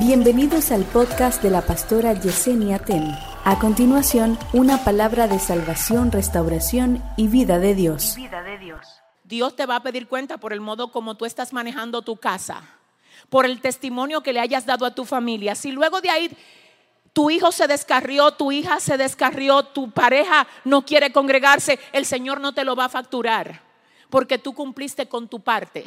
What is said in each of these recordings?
Bienvenidos al podcast de la pastora Yesenia Ten. A continuación, una palabra de salvación, restauración y vida de Dios. Dios te va a pedir cuenta por el modo como tú estás manejando tu casa, por el testimonio que le hayas dado a tu familia. Si luego de ahí tu hijo se descarrió, tu hija se descarrió, tu pareja no quiere congregarse, el Señor no te lo va a facturar porque tú cumpliste con tu parte.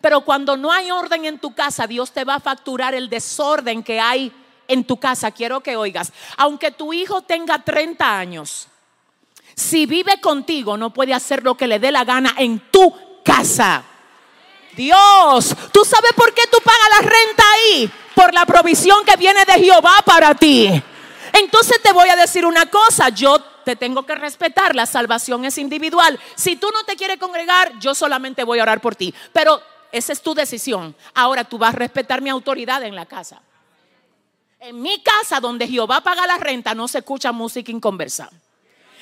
Pero cuando no hay orden en tu casa, Dios te va a facturar el desorden que hay en tu casa. Quiero que oigas, aunque tu hijo tenga 30 años, si vive contigo, no puede hacer lo que le dé la gana en tu casa. Dios, ¿tú sabes por qué tú pagas la renta ahí? Por la provisión que viene de Jehová para ti. Entonces te voy a decir una cosa, yo te tengo que respetar, la salvación es individual. Si tú no te quieres congregar, yo solamente voy a orar por ti. Pero esa es tu decisión. Ahora tú vas a respetar mi autoridad en la casa. En mi casa donde Jehová paga la renta no se escucha música inconversa.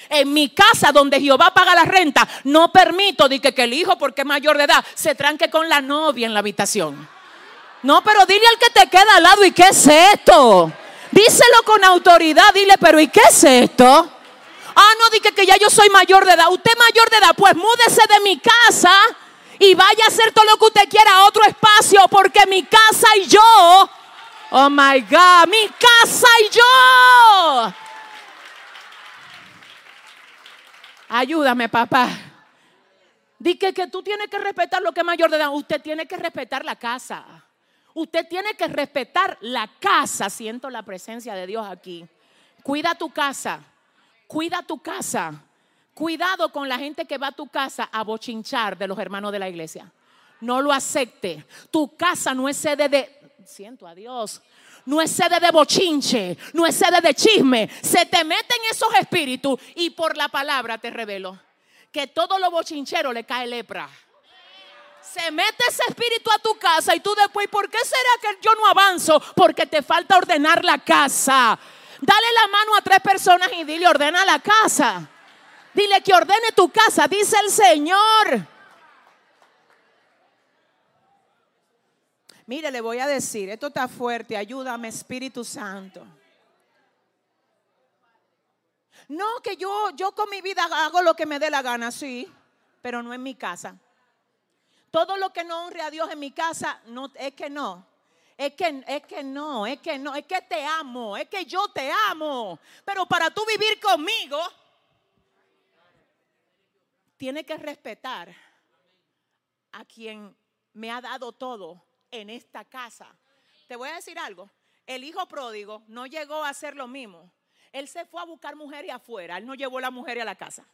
En mi casa donde Jehová paga la renta no permito de que, el hijo porque es mayor de edad se tranque con la novia en la habitación. No, pero dile al que te queda al lado, ¿y qué es esto? Díselo con autoridad, dile, pero ¿y qué es esto? Ah, no, dije que ya yo soy mayor de edad. Usted mayor de edad, pues múdese de mi casa y vaya a hacer todo lo que usted quiera a otro espacio, porque mi casa y yo, oh my God, mi casa y yo. Ayúdame, papá. Dije que tú tienes que respetar lo que es mayor de edad. Usted tiene que respetar la casa. Usted tiene que respetar la casa. Siento la presencia de Dios aquí. Cuida tu casa. Cuida tu casa. Cuidado con la gente que va a tu casa a bochinchar de los hermanos de la iglesia. No lo acepte. Tu casa no es sede de, siento a Dios, no es sede de bochinche, no es sede de chisme. Se te meten esos espíritus y por la palabra te revelo que todo lo bochinchero le cae lepra. Se mete ese espíritu a tu casa y tú después, ¿por qué será que yo no avanzo? Porque te falta ordenar la casa. Dale la mano a tres personas y dile, ordena la casa. Dile que ordene tu casa, dice el Señor. Mire, le voy a decir, esto está fuerte, ayúdame Espíritu Santo. No, que yo, yo con mi vida hago lo que me dé la gana, sí, pero no en mi casa. Todo lo que no honre a Dios en mi casa, no, es que no. Es que, es que no, es que no, es que te amo, es que yo te amo. Pero para tú vivir conmigo, tiene que respetar a quien me ha dado todo en esta casa. Te voy a decir algo. El hijo pródigo no llegó a hacer lo mismo. Él se fue a buscar mujeres afuera. Él no llevó la mujer a la casa.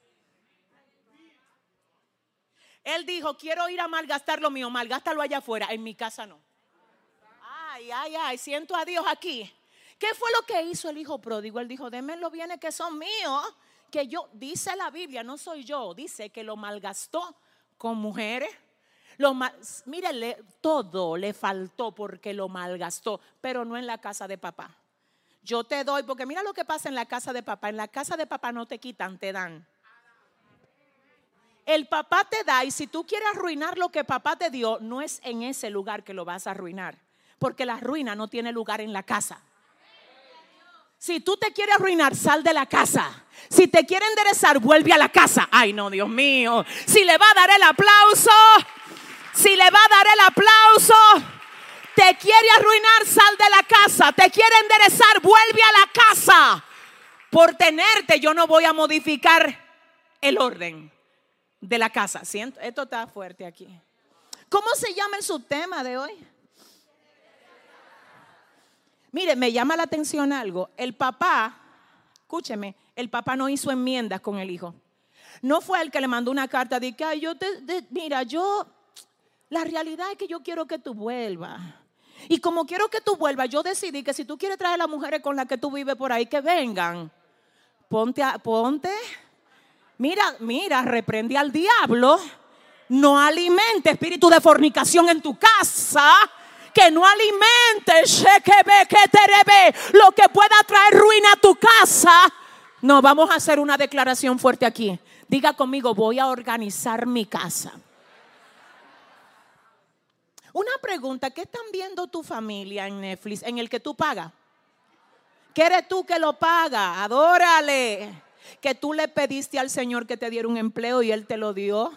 Él dijo, quiero ir a malgastar lo mío, malgástalo allá afuera. En mi casa no. Ay, ay, ay, siento a Dios aquí. ¿Qué fue lo que hizo el hijo pródigo? Él dijo, denme los bienes que son míos que yo, dice la Biblia, no soy yo, dice que lo malgastó con mujeres. Lo mírele, todo le faltó porque lo malgastó, pero no en la casa de papá. Yo te doy, porque mira lo que pasa en la casa de papá. En la casa de papá no te quitan, te dan. El papá te da y si tú quieres arruinar lo que papá te dio, no es en ese lugar que lo vas a arruinar, porque la ruina no tiene lugar en la casa. Si tú te quieres arruinar, sal de la casa. Si te quiere enderezar, vuelve a la casa. Ay, no, Dios mío. Si le va a dar el aplauso, si le va a dar el aplauso, te quiere arruinar, sal de la casa. Te quiere enderezar, vuelve a la casa. Por tenerte, yo no voy a modificar el orden de la casa. Siento, esto está fuerte aquí. ¿Cómo se llama el subtema de hoy? Mire, me llama la atención algo. El papá, escúcheme, el papá no hizo enmiendas con el hijo. No fue el que le mandó una carta de que, yo mira, yo, la realidad es que yo quiero que tú vuelvas. Y como quiero que tú vuelvas, yo decidí que si tú quieres traer a las mujeres con las que tú vives por ahí, que vengan. Ponte, ponte. Mira, mira, reprende al diablo. No alimente espíritu de fornicación en tu casa que no alimente lo que pueda traer ruina a tu casa. No, vamos a hacer una declaración fuerte aquí. Diga conmigo, voy a organizar mi casa. Una pregunta, ¿qué están viendo tu familia en Netflix en el que tú pagas? ¿Qué eres tú que lo paga? Adórale. Que tú le pediste al Señor que te diera un empleo y Él te lo dio.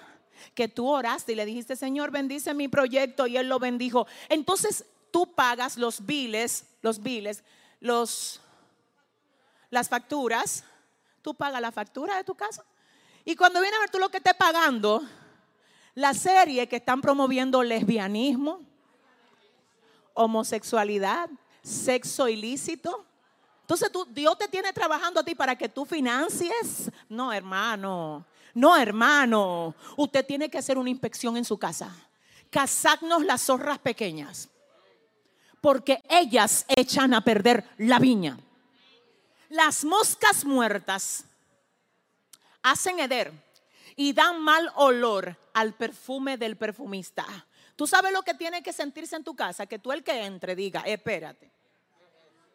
Que tú oraste y le dijiste, Señor, bendice mi proyecto y Él lo bendijo. Entonces tú pagas los biles, los biles, los, las facturas. Tú pagas la factura de tu casa. Y cuando viene a ver tú lo que estés pagando, la serie que están promoviendo lesbianismo, homosexualidad, sexo ilícito. Entonces tú, Dios te tiene trabajando a ti para que tú financies. No, hermano. No, hermano. Usted tiene que hacer una inspección en su casa. Cazadnos las zorras pequeñas. Porque ellas echan a perder la viña. Las moscas muertas hacen heder y dan mal olor al perfume del perfumista. Tú sabes lo que tiene que sentirse en tu casa, que tú el que entre diga, espérate.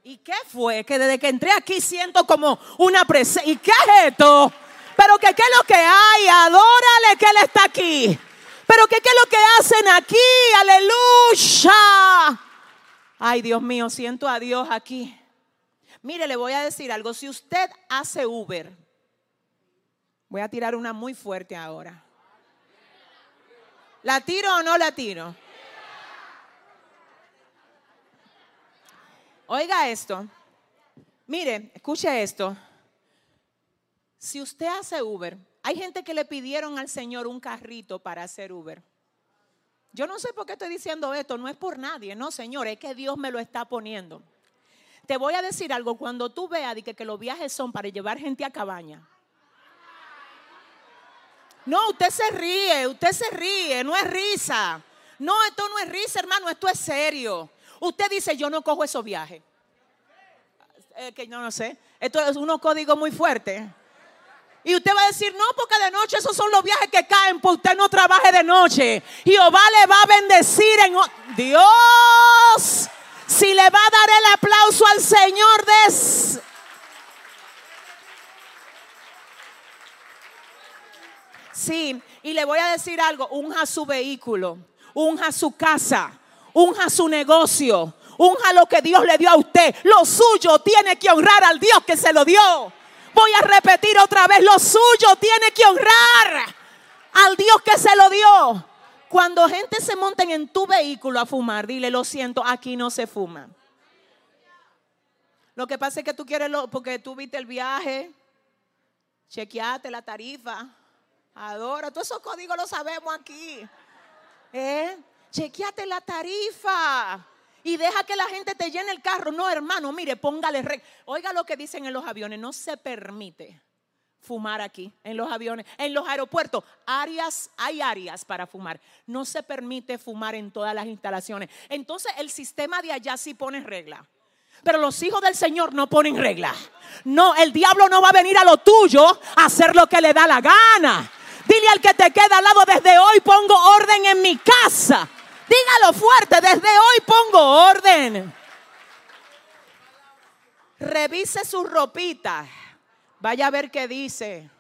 ¿Y qué fue? Que desde que entré aquí siento como una presencia. ¿Y qué es esto? Pero que qué es lo que hay, adórale que Él está aquí. Pero qué es lo que hacen aquí, aleluya. Ay, Dios mío, siento a Dios aquí. Mire, le voy a decir algo. Si usted hace Uber, voy a tirar una muy fuerte ahora. ¿La tiro o no la tiro? Oiga esto. Mire, escuche esto. Si usted hace Uber, hay gente que le pidieron al Señor un carrito para hacer Uber. Yo no sé por qué estoy diciendo esto, no es por nadie, no, Señor, es que Dios me lo está poniendo. Te voy a decir algo, cuando tú veas que, que los viajes son para llevar gente a cabaña, no, usted se ríe, usted se ríe, no es risa. No, esto no es risa, hermano, esto es serio. Usted dice, yo no cojo esos viajes. Eh, que no, no sé. Esto es unos códigos muy fuertes. Y usted va a decir, no, porque de noche esos son los viajes que caen, pues usted no trabaje de noche. Jehová le va a bendecir en... Dios, si le va a dar el aplauso al Señor de... Sí, y le voy a decir algo, unja su vehículo, unja su casa, unja su negocio, unja lo que Dios le dio a usted. Lo suyo tiene que honrar al Dios que se lo dio. Voy a repetir otra vez, lo suyo tiene que honrar al Dios que se lo dio. Cuando gente se monten en tu vehículo a fumar, dile, lo siento, aquí no se fuma. Lo que pasa es que tú quieres, lo, porque tú viste el viaje, chequeate la tarifa, Adora, todos esos códigos los sabemos aquí. ¿Eh? Chequeate la tarifa y deja que la gente te llene el carro. No, hermano, mire, póngale re. Oiga lo que dicen en los aviones, no se permite fumar aquí en los aviones, en los aeropuertos, áreas, hay áreas para fumar. No se permite fumar en todas las instalaciones. Entonces, el sistema de allá sí pone regla. Pero los hijos del Señor no ponen regla. No, el diablo no va a venir a lo tuyo a hacer lo que le da la gana. Dile al que te queda al lado, desde hoy pongo orden en mi casa. Dígalo fuerte, desde hoy pongo orden. Revise su ropita. Vaya a ver qué dice.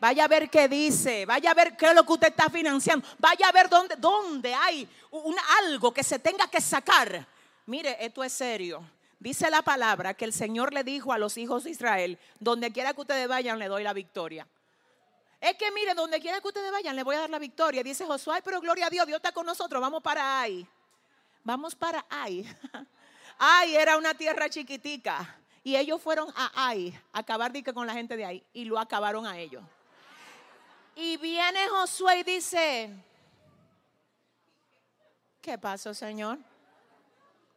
Vaya a ver qué dice. Vaya a ver qué es lo que usted está financiando. Vaya a ver dónde, dónde hay un, algo que se tenga que sacar. Mire, esto es serio. Dice la palabra que el Señor le dijo a los hijos de Israel, donde quiera que ustedes vayan, le doy la victoria. Es que mire, donde quiera que ustedes vayan, le voy a dar la victoria. Dice Josué, pero gloria a Dios, Dios está con nosotros, vamos para ahí. Vamos para ahí. Ay era una tierra chiquitica. Y ellos fueron a Ai a acabar con la gente de ahí. Y lo acabaron a ellos. Y viene Josué y dice, ¿qué pasó, Señor?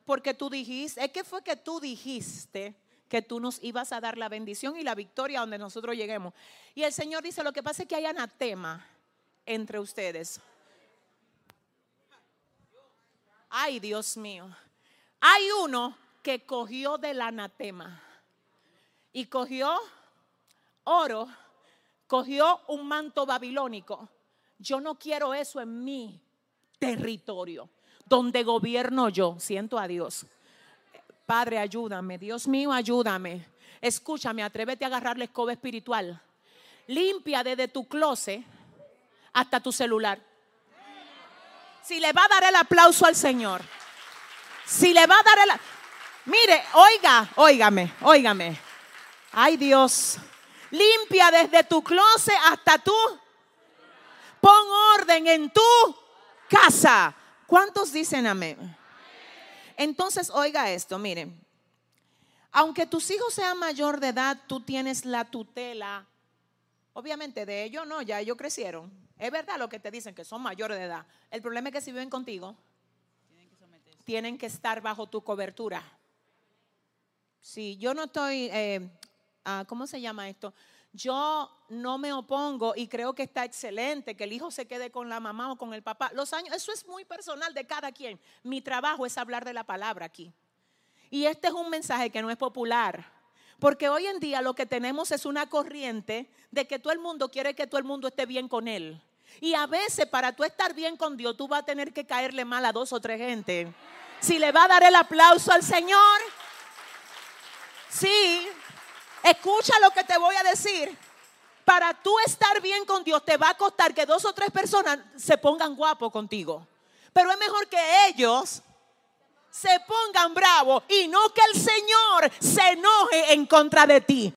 Porque tú dijiste, es que fue que tú dijiste que tú nos ibas a dar la bendición y la victoria donde nosotros lleguemos. Y el Señor dice, lo que pasa es que hay anatema entre ustedes. Ay, Dios mío. Hay uno que cogió del anatema y cogió oro, cogió un manto babilónico. Yo no quiero eso en mi territorio, donde gobierno yo. Siento a Dios. Padre, ayúdame. Dios mío, ayúdame. Escúchame, atrévete a agarrar la escoba espiritual. Limpia desde tu closet hasta tu celular. Si le va a dar el aplauso al Señor. Si le va a dar el... Mire, oiga, óigame, óigame. Ay Dios. Limpia desde tu closet hasta tú. Pon orden en tu casa. ¿Cuántos dicen amén? Entonces, oiga esto, miren. Aunque tus hijos sean mayor de edad, tú tienes la tutela. Obviamente de ellos no, ya ellos crecieron. Es verdad lo que te dicen, que son mayores de edad. El problema es que si viven contigo, tienen que, estar bajo tu cobertura. Si yo no estoy, eh, ah, ¿cómo se llama esto? Yo no me opongo y creo que está excelente que el hijo se quede con la mamá o con el papá. Los años, eso es muy personal de cada quien. Mi trabajo es hablar de la palabra aquí. Y este es un mensaje que no es popular. Porque hoy en día lo que tenemos es una corriente de que todo el mundo quiere que todo el mundo esté bien con él. Y a veces para tú estar bien con Dios, tú vas a tener que caerle mal a dos o tres gente. Si le va a dar el aplauso al Señor, sí, escucha lo que te voy a decir. Para tú estar bien con Dios, te va a costar que dos o tres personas se pongan guapos contigo. Pero es mejor que ellos se pongan bravos y no que el Señor se enoje en contra de ti.